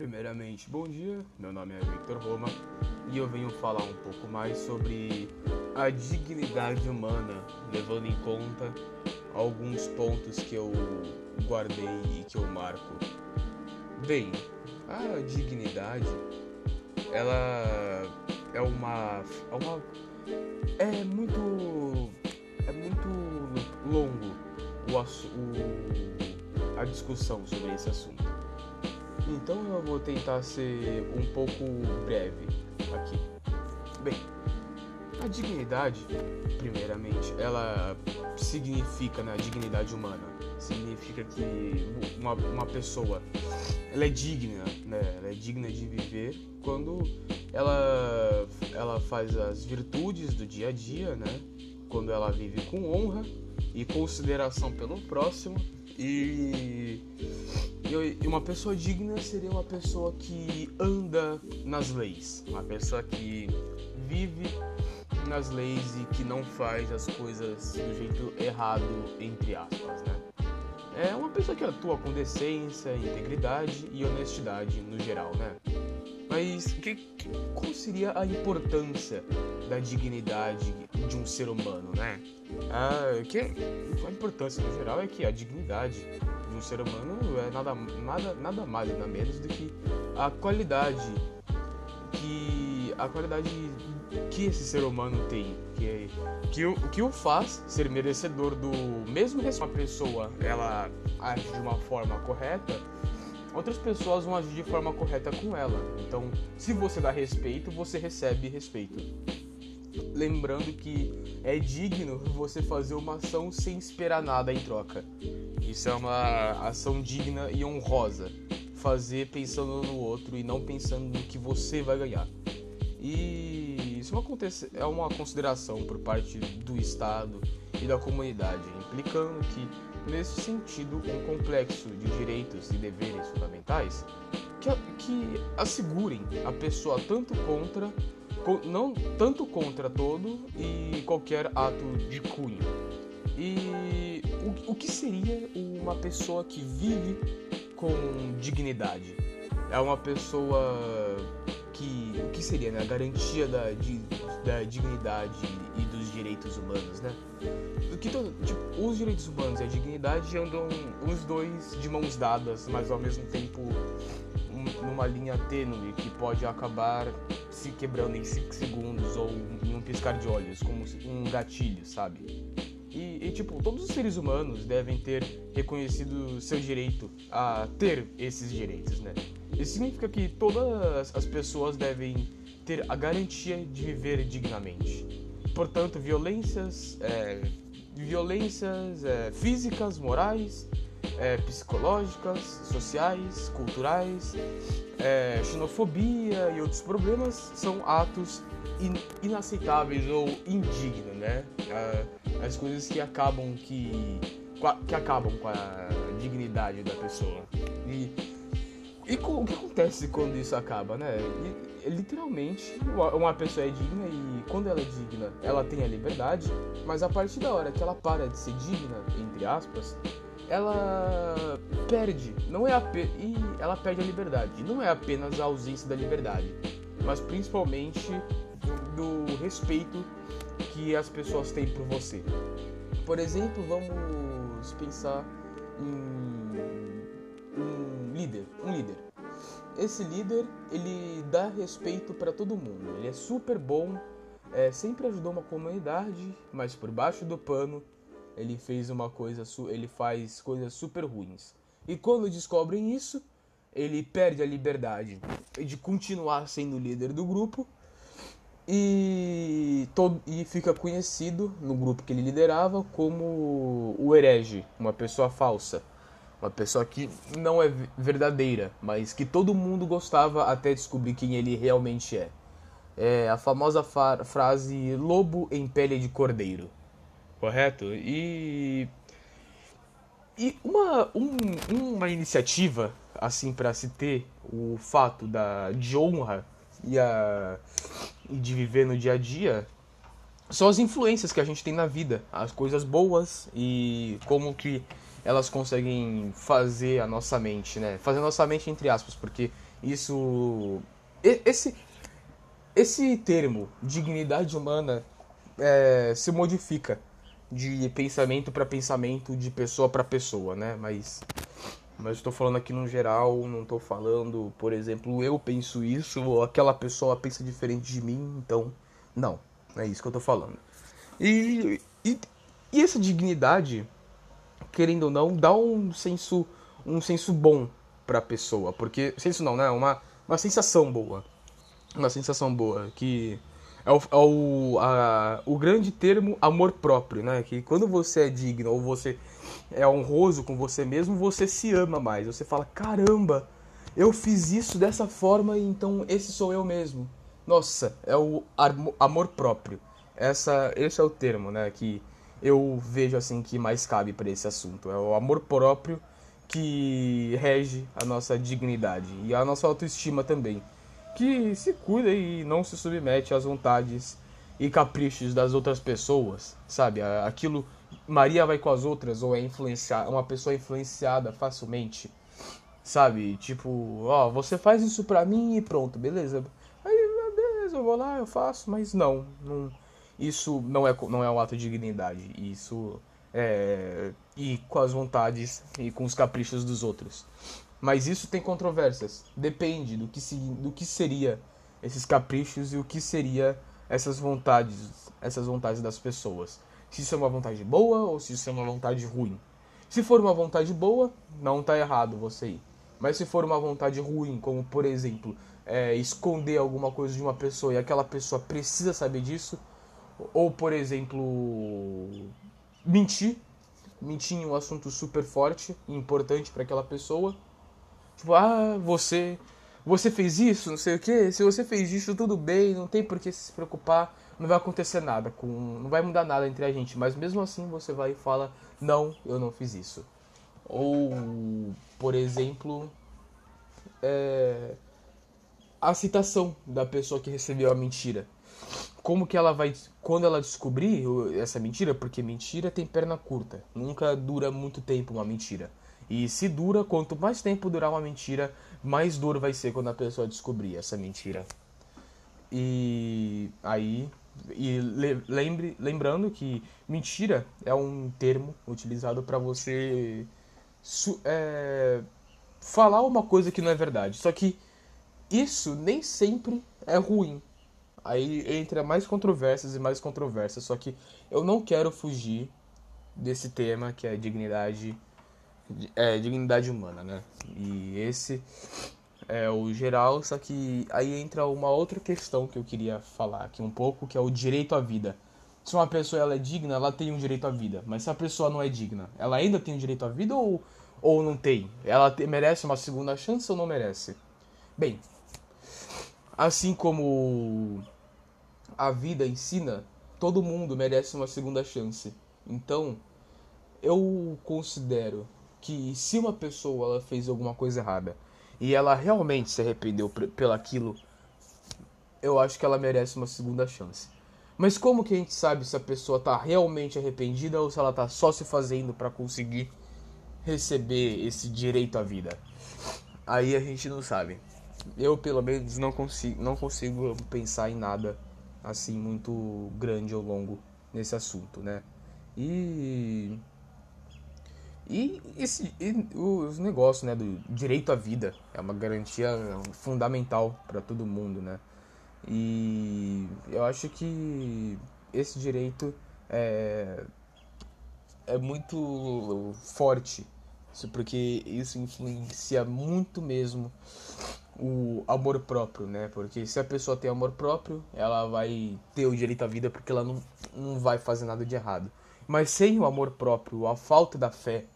Primeiramente, bom dia. Meu nome é Victor Roma e eu venho falar um pouco mais sobre a dignidade humana, levando em conta alguns pontos que eu guardei e que eu marco. Bem, a dignidade, ela é uma é uma é muito é muito longo o, o a discussão sobre esse assunto. Então eu vou tentar ser um pouco breve aqui. Bem, a dignidade, primeiramente, ela significa, né, a dignidade humana, significa que uma, uma pessoa, ela é digna, né, ela é digna de viver quando ela, ela faz as virtudes do dia a dia, né, quando ela vive com honra e consideração pelo próximo e e uma pessoa digna seria uma pessoa que anda nas leis, uma pessoa que vive nas leis e que não faz as coisas do jeito errado, entre aspas, né? É uma pessoa que atua com decência, integridade e honestidade no geral, né? Mas que, qual seria a importância da dignidade de um ser humano, né? Ah, que, a importância no geral é que a dignidade um ser humano é nada, nada, nada mais, nada menos do que a qualidade que a qualidade que esse ser humano tem, que é, que o que o faz ser merecedor do mesmo que uma pessoa ela age de uma forma correta, outras pessoas vão agir de forma correta com ela. Então, se você dá respeito, você recebe respeito. Lembrando que é digno você fazer uma ação sem esperar nada em troca. Isso é uma ação digna e honrosa. Fazer pensando no outro e não pensando no que você vai ganhar. E isso é uma consideração por parte do Estado e da comunidade, implicando que, nesse sentido, um complexo de direitos e deveres fundamentais que, que assegurem a pessoa tanto contra não tanto contra todo e qualquer ato de cunho. E o, o que seria uma pessoa que vive com dignidade? É uma pessoa que. O que seria, né? A garantia da, de, da dignidade e dos direitos humanos, né? O que todo, tipo, os direitos humanos e a dignidade andam os dois de mãos dadas, mas ao mesmo tempo numa linha tênue que pode acabar se quebrando em 5 segundos ou em um piscar de olhos, como um gatilho, sabe? E, e, tipo, todos os seres humanos devem ter reconhecido seu direito a ter esses direitos, né? Isso significa que todas as pessoas devem ter a garantia de viver dignamente. Portanto, violências, é, violências é, físicas, morais, é, psicológicas, sociais, culturais, é, xenofobia e outros problemas são atos in inaceitáveis ou indignos, né? As coisas que acabam que que acabam com a dignidade da pessoa. E, e o que acontece quando isso acaba, né? E, literalmente, uma pessoa é digna e quando ela é digna, ela tem a liberdade, mas a partir da hora que ela para de ser digna, entre aspas, ela perde, não é e ela perde a liberdade. Não é apenas a ausência da liberdade, mas principalmente do respeito que as pessoas têm por você. Por exemplo, vamos pensar em um líder, um líder. Esse líder, ele dá respeito para todo mundo. Ele é super bom, é, sempre ajudou uma comunidade, mas por baixo do pano ele fez uma coisa, ele faz coisas super ruins. E quando descobrem isso, ele perde a liberdade de continuar sendo líder do grupo e, todo, e fica conhecido no grupo que ele liderava como o herege, uma pessoa falsa, uma pessoa que não é verdadeira, mas que todo mundo gostava até descobrir quem ele realmente é. É a famosa frase lobo em pele de cordeiro, correto? E e uma, um, uma iniciativa assim para se ter o fato da de honra e a e de viver no dia a dia são as influências que a gente tem na vida, as coisas boas e como que elas conseguem fazer a nossa mente, né? Fazer a nossa mente entre aspas, porque isso esse esse termo dignidade humana é, se modifica de pensamento para pensamento, de pessoa para pessoa, né? Mas mas estou falando aqui no geral, não estou falando, por exemplo, eu penso isso ou aquela pessoa pensa diferente de mim, então não, é isso que eu estou falando. E, e, e essa dignidade, querendo ou não, dá um senso um senso bom para a pessoa, porque senso não, né? Uma uma sensação boa, uma sensação boa que é o, é o, a, o grande termo amor próprio, né? Que quando você é digno ou você é honroso com você mesmo, você se ama mais. Você fala, caramba, eu fiz isso dessa forma então esse sou eu mesmo. Nossa, é o amor próprio. Essa, esse é o termo, né? Que eu vejo assim que mais cabe para esse assunto. É o amor próprio que rege a nossa dignidade e a nossa autoestima também que se cuida e não se submete às vontades e caprichos das outras pessoas, sabe? Aquilo Maria vai com as outras ou é influenciada, uma pessoa influenciada facilmente, sabe? Tipo, ó, você faz isso pra mim e pronto, beleza? Aí, beleza, eu vou lá, eu faço, mas não, não isso não é não é um ato de dignidade, isso é ir com as vontades e com os caprichos dos outros. Mas isso tem controvérsias. Depende do que, se, do que seria esses caprichos e o que seria essas vontades, essas vontades das pessoas. Se isso é uma vontade boa ou se isso é uma vontade ruim. Se for uma vontade boa, não está errado você ir. Mas se for uma vontade ruim, como por exemplo, é, esconder alguma coisa de uma pessoa e aquela pessoa precisa saber disso, ou por exemplo, mentir, mentir em um assunto super forte e importante para aquela pessoa, Tipo, ah, você você fez isso, não sei o que. Se você fez isso, tudo bem, não tem por que se preocupar, não vai acontecer nada, com, não vai mudar nada entre a gente. Mas mesmo assim você vai e fala, não, eu não fiz isso. Ou, por exemplo, é, a citação da pessoa que recebeu a mentira. Como que ela vai, quando ela descobrir essa mentira, porque mentira tem perna curta, nunca dura muito tempo uma mentira. E se dura, quanto mais tempo durar uma mentira, mais duro vai ser quando a pessoa descobrir essa mentira. E aí, e lembre, lembrando que mentira é um termo utilizado para você é, falar uma coisa que não é verdade. Só que isso nem sempre é ruim. Aí entra mais controvérsias e mais controvérsias. Só que eu não quero fugir desse tema que é dignidade é, dignidade humana, né? E esse é o geral, só que aí entra uma outra questão que eu queria falar aqui um pouco, que é o direito à vida. Se uma pessoa ela é digna, ela tem um direito à vida. Mas se a pessoa não é digna, ela ainda tem um direito à vida ou, ou não tem? Ela te, merece uma segunda chance ou não merece? Bem, assim como a vida ensina, todo mundo merece uma segunda chance. Então, eu considero que se uma pessoa ela fez alguma coisa errada e ela realmente se arrependeu pelaquilo, eu acho que ela merece uma segunda chance. Mas como que a gente sabe se a pessoa está realmente arrependida ou se ela está só se fazendo para conseguir receber esse direito à vida? Aí a gente não sabe. Eu pelo menos não consigo, não consigo pensar em nada assim muito grande ou longo nesse assunto, né? E e, esse, e os negócios, né, do direito à vida é uma garantia fundamental para todo mundo, né? E eu acho que esse direito é, é muito forte, porque isso influencia muito mesmo o amor próprio, né? Porque se a pessoa tem amor próprio, ela vai ter o direito à vida porque ela não, não vai fazer nada de errado. Mas sem o amor próprio, a falta da fé,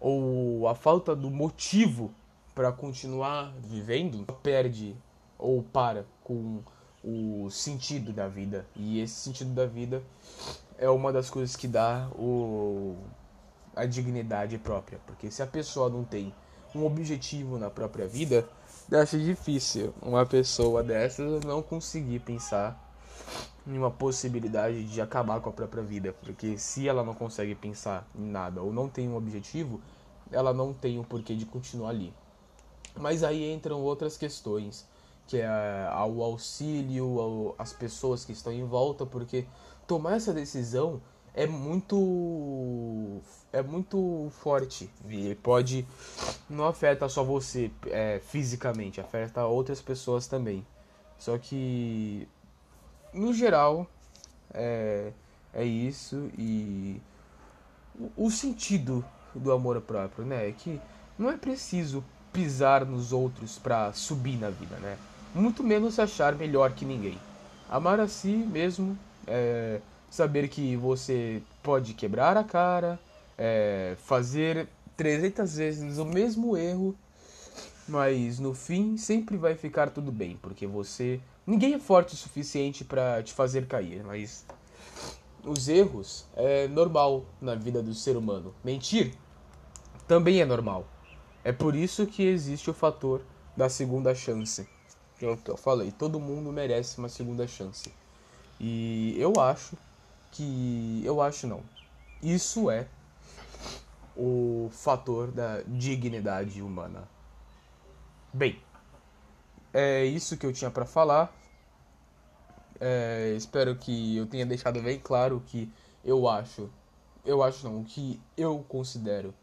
ou a falta do motivo para continuar vivendo, perde ou para com o sentido da vida. E esse sentido da vida é uma das coisas que dá o, a dignidade própria. Porque se a pessoa não tem um objetivo na própria vida, deve ser difícil uma pessoa dessas não conseguir pensar em uma possibilidade de acabar com a própria vida, porque se ela não consegue pensar em nada ou não tem um objetivo, ela não tem o um porquê de continuar ali. Mas aí entram outras questões, que é o auxílio às pessoas que estão em volta, porque tomar essa decisão é muito é muito forte e pode não afeta só você é, fisicamente afeta outras pessoas também só que no geral é, é isso. E o, o sentido do amor próprio né? É que não é preciso pisar nos outros para subir na vida né? Muito menos se achar melhor que ninguém. Amar a si mesmo é, saber que você pode quebrar a cara, é, fazer 300 vezes o mesmo erro, mas no fim sempre vai ficar tudo bem, porque você. Ninguém é forte o suficiente para te fazer cair, mas os erros é normal na vida do ser humano. Mentir também é normal. É por isso que existe o fator da segunda chance. Que eu, eu falei, todo mundo merece uma segunda chance. E eu acho que. Eu acho não. Isso é o fator da dignidade humana. Bem, é isso que eu tinha para falar. É, espero que eu tenha deixado bem claro que eu acho, eu acho não, que eu considero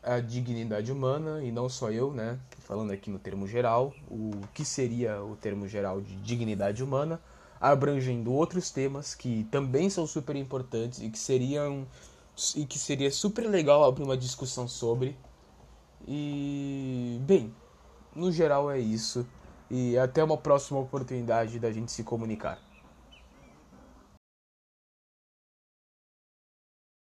a dignidade humana e não só eu, né? Falando aqui no termo geral, o que seria o termo geral de dignidade humana abrangendo outros temas que também são super importantes e que seriam e que seria super legal abrir uma discussão sobre. E bem, no geral é isso. E até uma próxima oportunidade da gente se comunicar.